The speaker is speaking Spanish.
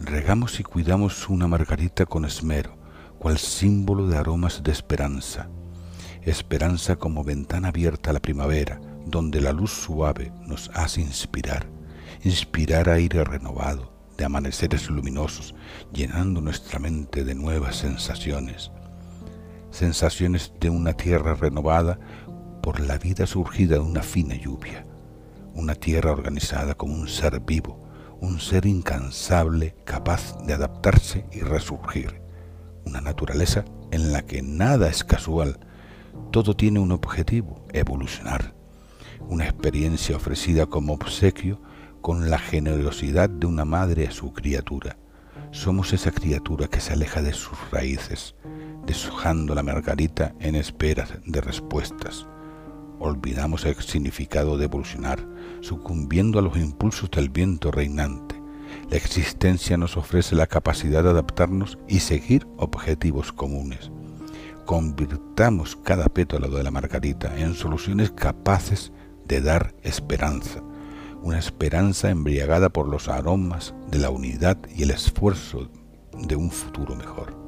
Regamos y cuidamos una margarita con esmero, cual símbolo de aromas de esperanza. Esperanza como ventana abierta a la primavera, donde la luz suave nos hace inspirar, inspirar aire renovado, de amaneceres luminosos, llenando nuestra mente de nuevas sensaciones. Sensaciones de una tierra renovada por la vida surgida de una fina lluvia una tierra organizada como un ser vivo, un ser incansable capaz de adaptarse y resurgir, una naturaleza en la que nada es casual, todo tiene un objetivo, evolucionar, una experiencia ofrecida como obsequio con la generosidad de una madre a su criatura. Somos esa criatura que se aleja de sus raíces, deshojando la margarita en espera de respuestas olvidamos el significado de evolucionar, sucumbiendo a los impulsos del viento reinante. La existencia nos ofrece la capacidad de adaptarnos y seguir objetivos comunes. Convirtamos cada pétalo de la margarita en soluciones capaces de dar esperanza, una esperanza embriagada por los aromas de la unidad y el esfuerzo de un futuro mejor.